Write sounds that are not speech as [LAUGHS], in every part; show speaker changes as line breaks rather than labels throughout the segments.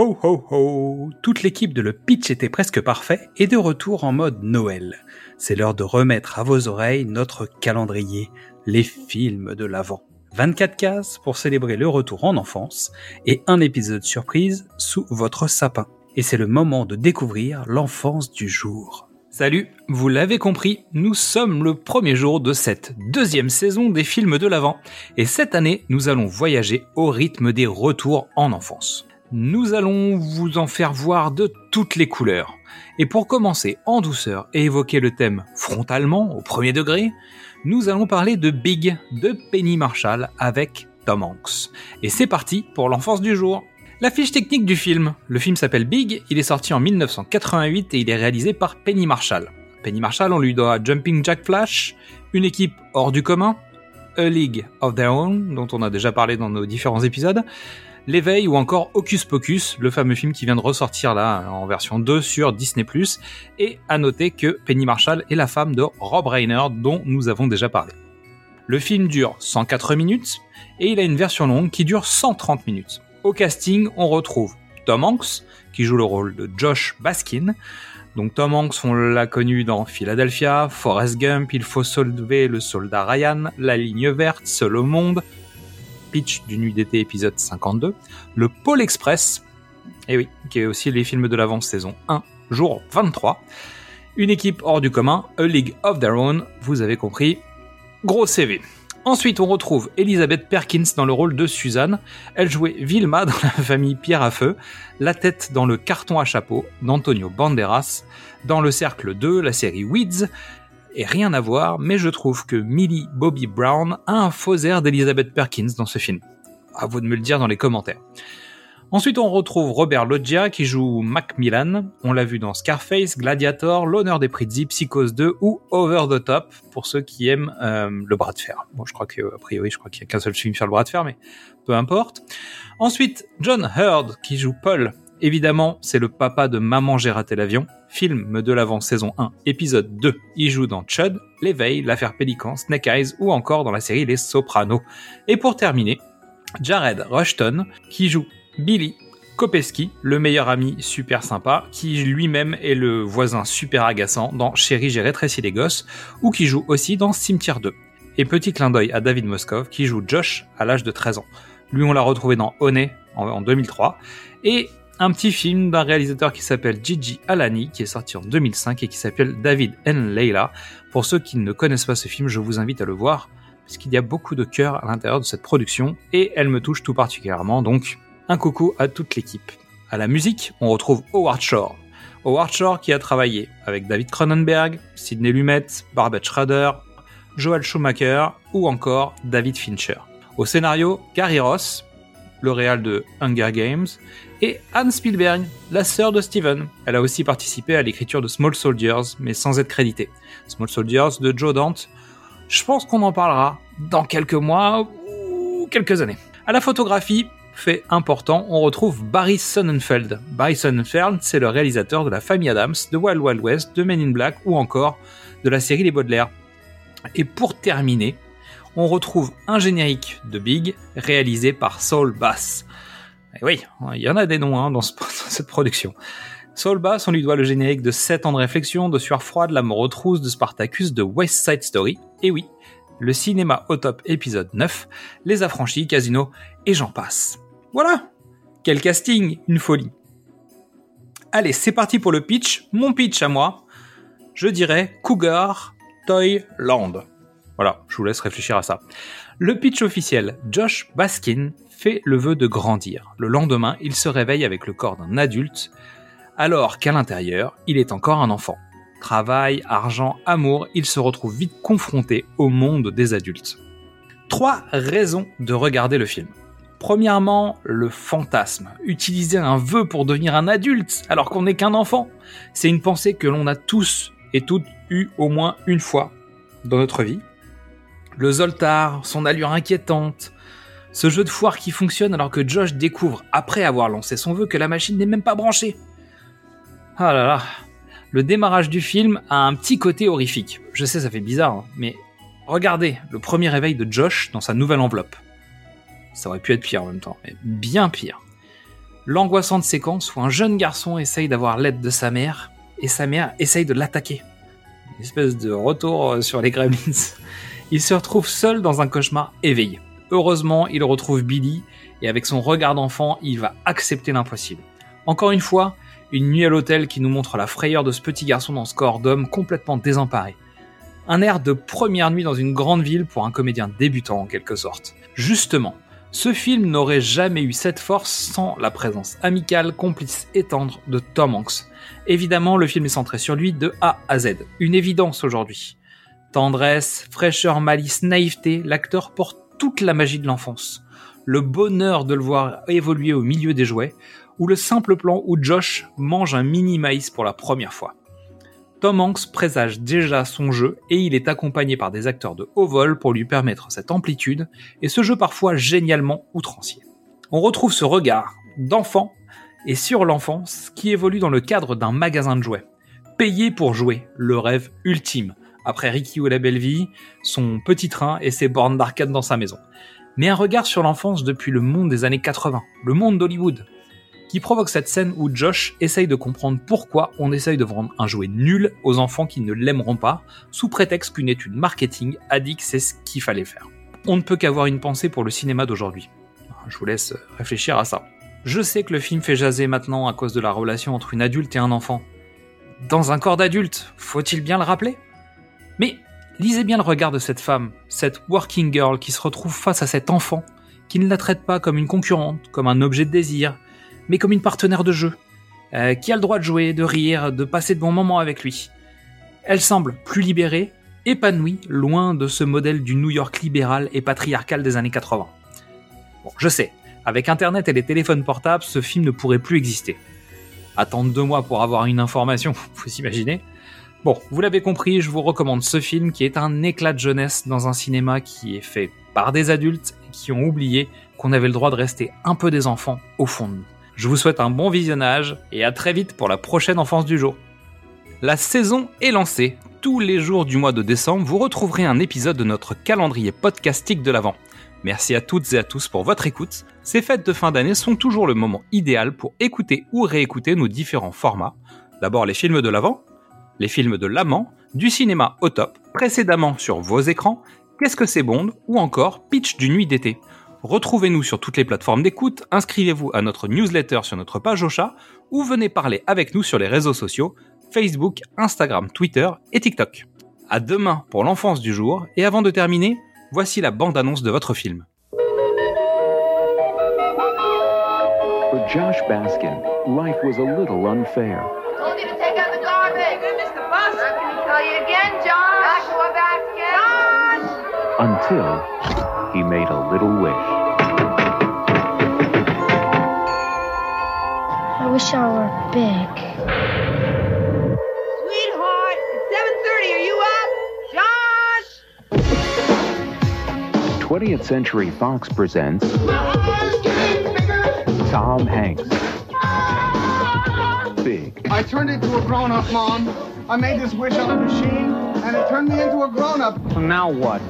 ho ho Toute l'équipe de Le Pitch était presque parfait et de retour en mode Noël. C'est l'heure de remettre à vos oreilles notre calendrier, les films de l'Avent. 24 cases pour célébrer le retour en enfance et un épisode surprise sous votre sapin. Et c'est le moment de découvrir l'enfance du jour. Salut, vous l'avez compris, nous sommes le premier jour de cette deuxième saison des films de l'Avent. Et cette année, nous allons voyager au rythme des retours en enfance. Nous allons vous en faire voir de toutes les couleurs. Et pour commencer en douceur et évoquer le thème frontalement, au premier degré, nous allons parler de Big de Penny Marshall avec Tom Hanks. Et c'est parti pour l'enfance du jour. La fiche technique du film. Le film s'appelle Big, il est sorti en 1988 et il est réalisé par Penny Marshall. Penny Marshall, on lui doit Jumping Jack Flash, une équipe hors du commun, A League of Their Own, dont on a déjà parlé dans nos différents épisodes, L'éveil ou encore Hocus Pocus, le fameux film qui vient de ressortir là en version 2 sur Disney+. Et à noter que Penny Marshall est la femme de Rob Reiner dont nous avons déjà parlé. Le film dure 104 minutes et il a une version longue qui dure 130 minutes. Au casting, on retrouve Tom Hanks qui joue le rôle de Josh Baskin. Donc Tom Hanks, on l'a connu dans Philadelphia, Forrest Gump, Il faut sauver le soldat Ryan, La ligne verte, Seul au monde, pitch du Nuit d'été épisode 52, le Pôle Express, et oui, qui est aussi les films de l'avance saison 1, jour 23, une équipe hors du commun, A League of Their Own, vous avez compris, gros CV. Ensuite, on retrouve Elizabeth Perkins dans le rôle de Suzanne. Elle jouait Vilma [LAUGHS] dans la famille Pierre à Feu, la tête dans le carton à chapeau d'Antonio Banderas, dans le cercle 2, la série Weeds, et rien à voir, mais je trouve que Millie Bobby Brown a un faux air d'Elizabeth Perkins dans ce film. À vous de me le dire dans les commentaires. Ensuite, on retrouve Robert Loggia qui joue Macmillan. On l'a vu dans Scarface, Gladiator, L'honneur des Prizzi, Psychose 2 ou Over the Top pour ceux qui aiment euh, le bras de fer. Bon, je crois que a priori, je crois qu'il y a qu'un seul film sur le bras de fer, mais peu importe. Ensuite, John Hurd qui joue Paul. Évidemment, c'est le papa de Maman j'ai raté l'avion film de l'avant saison 1, épisode 2. Il joue dans Chud, L'éveil, l'affaire Pélican, Snake Eyes ou encore dans la série Les Sopranos. Et pour terminer, Jared Rushton, qui joue Billy Kopeski, le meilleur ami super sympa, qui lui-même est le voisin super agaçant dans Chérie, j'ai rétréci les gosses, ou qui joue aussi dans Cimetière 2. Et petit clin d'œil à David Moskov, qui joue Josh à l'âge de 13 ans. Lui, on l'a retrouvé dans Honey en 2003. Et un petit film d'un réalisateur qui s'appelle Gigi Alani, qui est sorti en 2005 et qui s'appelle David and Leila. Pour ceux qui ne connaissent pas ce film, je vous invite à le voir, puisqu'il y a beaucoup de cœur à l'intérieur de cette production, et elle me touche tout particulièrement, donc un coucou à toute l'équipe. À la musique, on retrouve Howard Shore. Howard Shore qui a travaillé avec David Cronenberg, Sidney Lumet, Barbet Schrader, Joel Schumacher ou encore David Fincher. Au scénario, Gary Ross, le réal de Hunger Games, et Anne Spielberg, la sœur de Steven. Elle a aussi participé à l'écriture de Small Soldiers, mais sans être créditée. Small Soldiers de Joe Dante. Je pense qu'on en parlera dans quelques mois ou quelques années. À la photographie, fait important, on retrouve Barry Sonnenfeld. Barry Sonnenfeld, c'est le réalisateur de la famille Adams, de Wild Wild West, de Men in Black ou encore de la série Les Baudelaire. Et pour terminer, on retrouve un générique de Big réalisé par Saul Bass. Et oui, il y en a des noms hein, [LAUGHS] dans, cette production. Saul Bass, on lui doit le générique de 7 ans de réflexion, de Sueur froide, La mort aux trousses, de Spartacus, de West Side Story. Et oui, le cinéma au top épisode 9, Les Affranchis, Casino, et j'en passe. Voilà Quel casting Une folie Allez, c'est parti pour le pitch. Mon pitch à moi, je dirais Cougar Toyland. Voilà, je vous laisse réfléchir à ça. Le pitch officiel, Josh Baskin fait le vœu de grandir. Le lendemain, il se réveille avec le corps d'un adulte, alors qu'à l'intérieur, il est encore un enfant. Travail, argent, amour, il se retrouve vite confronté au monde des adultes. Trois raisons de regarder le film. Premièrement, le fantasme. Utiliser un vœu pour devenir un adulte alors qu'on n'est qu'un enfant. C'est une pensée que l'on a tous et toutes eu au moins une fois dans notre vie. Le Zoltar, son allure inquiétante. Ce jeu de foire qui fonctionne alors que Josh découvre, après avoir lancé son vœu, que la machine n'est même pas branchée. Ah là là. Le démarrage du film a un petit côté horrifique. Je sais, ça fait bizarre, hein, mais regardez le premier réveil de Josh dans sa nouvelle enveloppe. Ça aurait pu être pire en même temps, mais bien pire. L'angoissante séquence où un jeune garçon essaye d'avoir l'aide de sa mère et sa mère essaye de l'attaquer. Une espèce de retour euh, sur les gremlins. Il se retrouve seul dans un cauchemar éveillé. Heureusement, il retrouve Billy et avec son regard d'enfant, il va accepter l'impossible. Encore une fois, une nuit à l'hôtel qui nous montre la frayeur de ce petit garçon dans ce corps d'homme complètement désemparé. Un air de première nuit dans une grande ville pour un comédien débutant en quelque sorte. Justement, ce film n'aurait jamais eu cette force sans la présence amicale, complice et tendre de Tom Hanks. Évidemment, le film est centré sur lui de A à Z. Une évidence aujourd'hui. Tendresse, fraîcheur, malice, naïveté, l'acteur porte toute la magie de l'enfance. Le bonheur de le voir évoluer au milieu des jouets, ou le simple plan où Josh mange un mini maïs pour la première fois. Tom Hanks présage déjà son jeu et il est accompagné par des acteurs de haut vol pour lui permettre cette amplitude et ce jeu parfois génialement outrancier. On retrouve ce regard d'enfant et sur l'enfance qui évolue dans le cadre d'un magasin de jouets. Payer pour jouer, le rêve ultime. Après Ricky ou la belle vie, son petit train et ses bornes d'arcade dans sa maison. Mais un regard sur l'enfance depuis le monde des années 80, le monde d'Hollywood, qui provoque cette scène où Josh essaye de comprendre pourquoi on essaye de vendre un jouet nul aux enfants qui ne l'aimeront pas, sous prétexte qu'une étude marketing a dit que c'est ce qu'il fallait faire. On ne peut qu'avoir une pensée pour le cinéma d'aujourd'hui. Je vous laisse réfléchir à ça. Je sais que le film fait jaser maintenant à cause de la relation entre une adulte et un enfant. Dans un corps d'adulte, faut-il bien le rappeler? Mais lisez bien le regard de cette femme, cette working girl qui se retrouve face à cet enfant, qui ne la traite pas comme une concurrente, comme un objet de désir, mais comme une partenaire de jeu, euh, qui a le droit de jouer, de rire, de passer de bons moments avec lui. Elle semble plus libérée, épanouie, loin de ce modèle du New York libéral et patriarcal des années 80. Bon, je sais, avec Internet et les téléphones portables, ce film ne pourrait plus exister. Attendre deux mois pour avoir une information, [LAUGHS] vous imaginez? Bon, vous l'avez compris, je vous recommande ce film qui est un éclat de jeunesse dans un cinéma qui est fait par des adultes qui ont oublié qu'on avait le droit de rester un peu des enfants au fond de nous. Je vous souhaite un bon visionnage et à très vite pour la prochaine enfance du jour. La saison est lancée. Tous les jours du mois de décembre, vous retrouverez un épisode de notre calendrier podcastique de l'Avent. Merci à toutes et à tous pour votre écoute. Ces fêtes de fin d'année sont toujours le moment idéal pour écouter ou réécouter nos différents formats. D'abord les films de l'Avent, les films de l'amant, du cinéma au top, précédemment sur vos écrans, Qu'est-ce que c'est Bond ou encore Pitch du nuit d'été. Retrouvez-nous sur toutes les plateformes d'écoute, inscrivez-vous à notre newsletter sur notre page au chat ou venez parler avec nous sur les réseaux sociaux Facebook, Instagram, Twitter et TikTok. À demain pour l'enfance du jour et avant de terminer, voici la bande-annonce de votre film.
For Josh Baskin, life was a little unfair.
You again, Josh. Joshua Baskin. Josh.
Until he made a little wish.
I wish I were big.
Sweetheart, it's 7.30. Are you up? Josh.
20th Century Fox presents Tom Hanks. Big.
I turned into a grown-up, Mom. I made this wish on a machine, and it turned me into a grown-up.
So now what?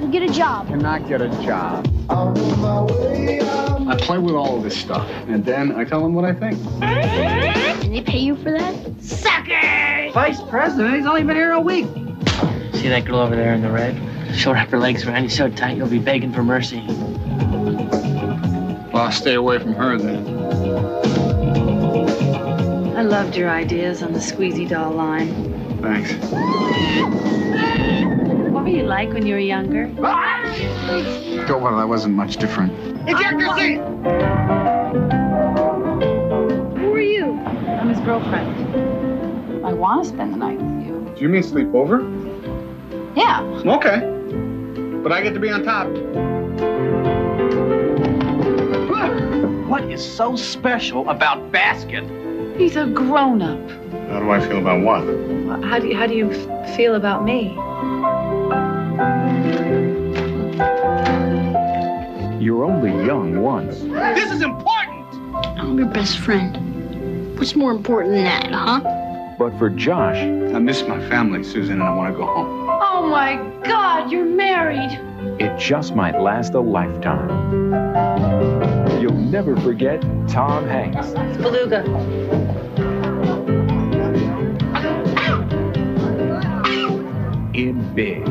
You get a job.
Cannot get a job. I um, play with all of this stuff, and then I tell them what I think.
And they pay you for that? Suckers!
Vice President? He's only been here a week.
See that girl over there in the red? She'll wrap her legs around you so tight you'll be begging for mercy.
Well, I'll stay away from her then.
I loved your ideas on the squeezy doll line.
Thanks.
What were you like when you were younger?
Oh, well, that wasn't much different. Ejector seat!
Who are you? I'm his girlfriend. I want to spend the night with you.
Do you mean sleep over?
Yeah.
Okay. But I get to be on top.
What is so special about Baskin?
He's a grown-up.
How do I feel about what?
How do you, how do you feel about me?
You're only young once.
This is important!
I'm your best friend. What's more important than that, huh?
But for Josh,
I miss my family, Susan, and I want to go home.
Oh my God, you're married.
it just might last a lifetime. You'll never forget Tom Hanks.
It's Beluga.
in Big.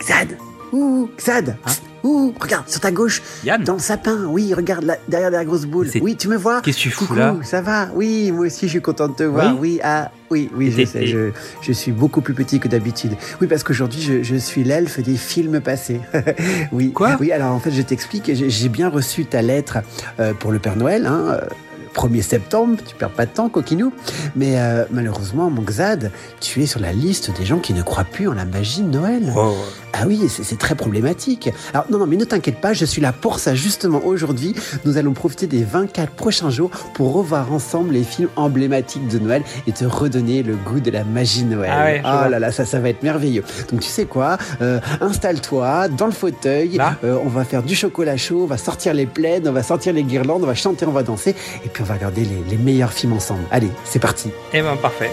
Xad Ouh, Xad
Hein
Ouh, regarde, sur ta gauche,
Yann
dans le sapin, oui, regarde là, derrière la grosse boule. Oui, tu me vois
Qu'est-ce que tu fous
Coucou,
là
ça va Oui, moi aussi je suis content de te voir.
Oui
Oui, ah, oui, oui, je sais, je, je suis beaucoup plus petit que d'habitude. Oui, parce qu'aujourd'hui je, je suis l'elfe des films passés. [LAUGHS] oui.
Quoi
Oui, alors en fait je t'explique, j'ai bien reçu ta lettre euh, pour le Père Noël, hein, euh, 1er septembre, tu perds pas de temps, coquinou. Mais euh, malheureusement, mon Xad, tu es sur la liste des gens qui ne croient plus en la magie de Noël.
Oh,
Ah oui, c'est très problématique. Alors non, non, mais ne t'inquiète pas, je suis là pour ça justement aujourd'hui. Nous allons profiter des 24 prochains jours pour revoir ensemble les films emblématiques de Noël et te redonner le goût de la magie de Noël.
Ah ouais,
oh là là, ça, ça va être merveilleux. Donc tu sais quoi, euh, installe-toi dans le fauteuil.
Là
Euh, on va faire du chocolat chaud, on va sortir les plaides, on va sortir les guirlandes, on va chanter, on va danser et puis on va regarder les, les meilleurs films ensemble. Allez, c'est parti.
Eh ben parfait.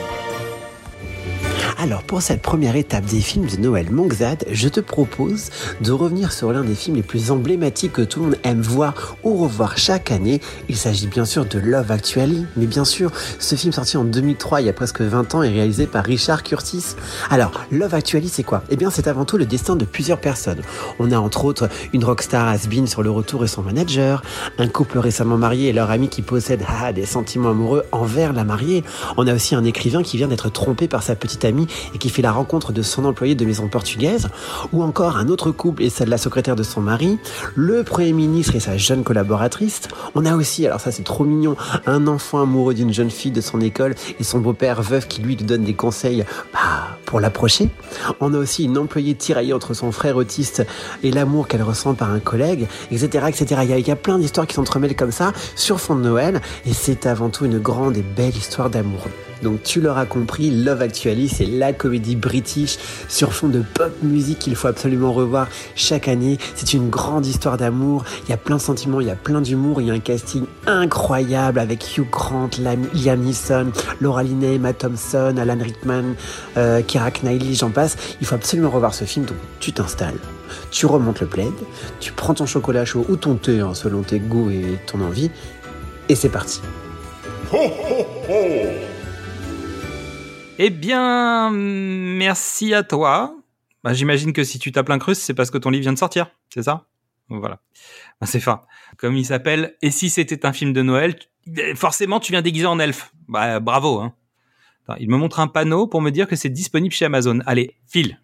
Alors pour cette première étape des films de Noël Mongzad, je te propose de revenir sur l'un des films les plus emblématiques que tout le monde aime voir ou revoir chaque année. Il s'agit bien sûr de Love Actually, mais bien sûr, ce film sorti en 2003, il y a presque 20 ans, est réalisé par Richard Curtis. Alors, Love Actually, c'est quoi? Eh bien, c'est avant tout le destin de plusieurs personnes. On a entre autres une rockstar has-been sur le retour et son manager, un couple récemment marié et leur ami qui possède [LAUGHS] ah, des sentiments amoureux envers la mariée. On a aussi un écrivain qui vient d'être trompé par sa petite amie et qui fait la rencontre de son employé de maison portugaise, ou encore un autre couple et celle de la secrétaire de son mari, le premier ministre et sa jeune collaboratrice. On a aussi, alors ça c'est trop mignon, un enfant amoureux d'une jeune fille de son école et son beau-père veuf qui lui donne des conseils bah, pour l'approcher. On a aussi une employée tiraillée entre son frère autiste et l'amour qu'elle ressent par un collègue, etc. etc. Il y a, plein d'histoires qui s'entremêlent comme ça sur fond de Noël et c'est avant tout une grande et belle histoire d'amour. Donc tu l'auras compris, Love Actually, c'est la comédie british sur fond de pop music qu'il faut absolument revoir chaque année. C'est une grande histoire d'amour, il y a plein de sentiments, il y a plein d'humour, il y a un casting incroyable avec Hugh Grant, Liam Neeson, Laura Linney, Matt Thompson, Alan Rickman, euh, Knightley, j'en passe. Il faut absolument revoir ce film, donc tu t'installes, tu remontes le plaid, tu prends ton chocolat chaud ou ton thé hein, selon tes goûts et ton envie, et c'est parti.
Eh bien, merci à toi. Bah, J'imagine que si tu tapes l'incruste, c'est parce que ton livre vient de sortir, c'est ça? Voilà. Bah, c'est fin. Comme il s'appelle Et si c'était un film de Noël Forcément, tu viens déguisé en elfe. Bah, bravo. Hein. Il me montre un panneau pour me dire que c'est disponible chez Amazon. Allez, file.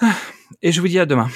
Ah, Et je vous dis à demain.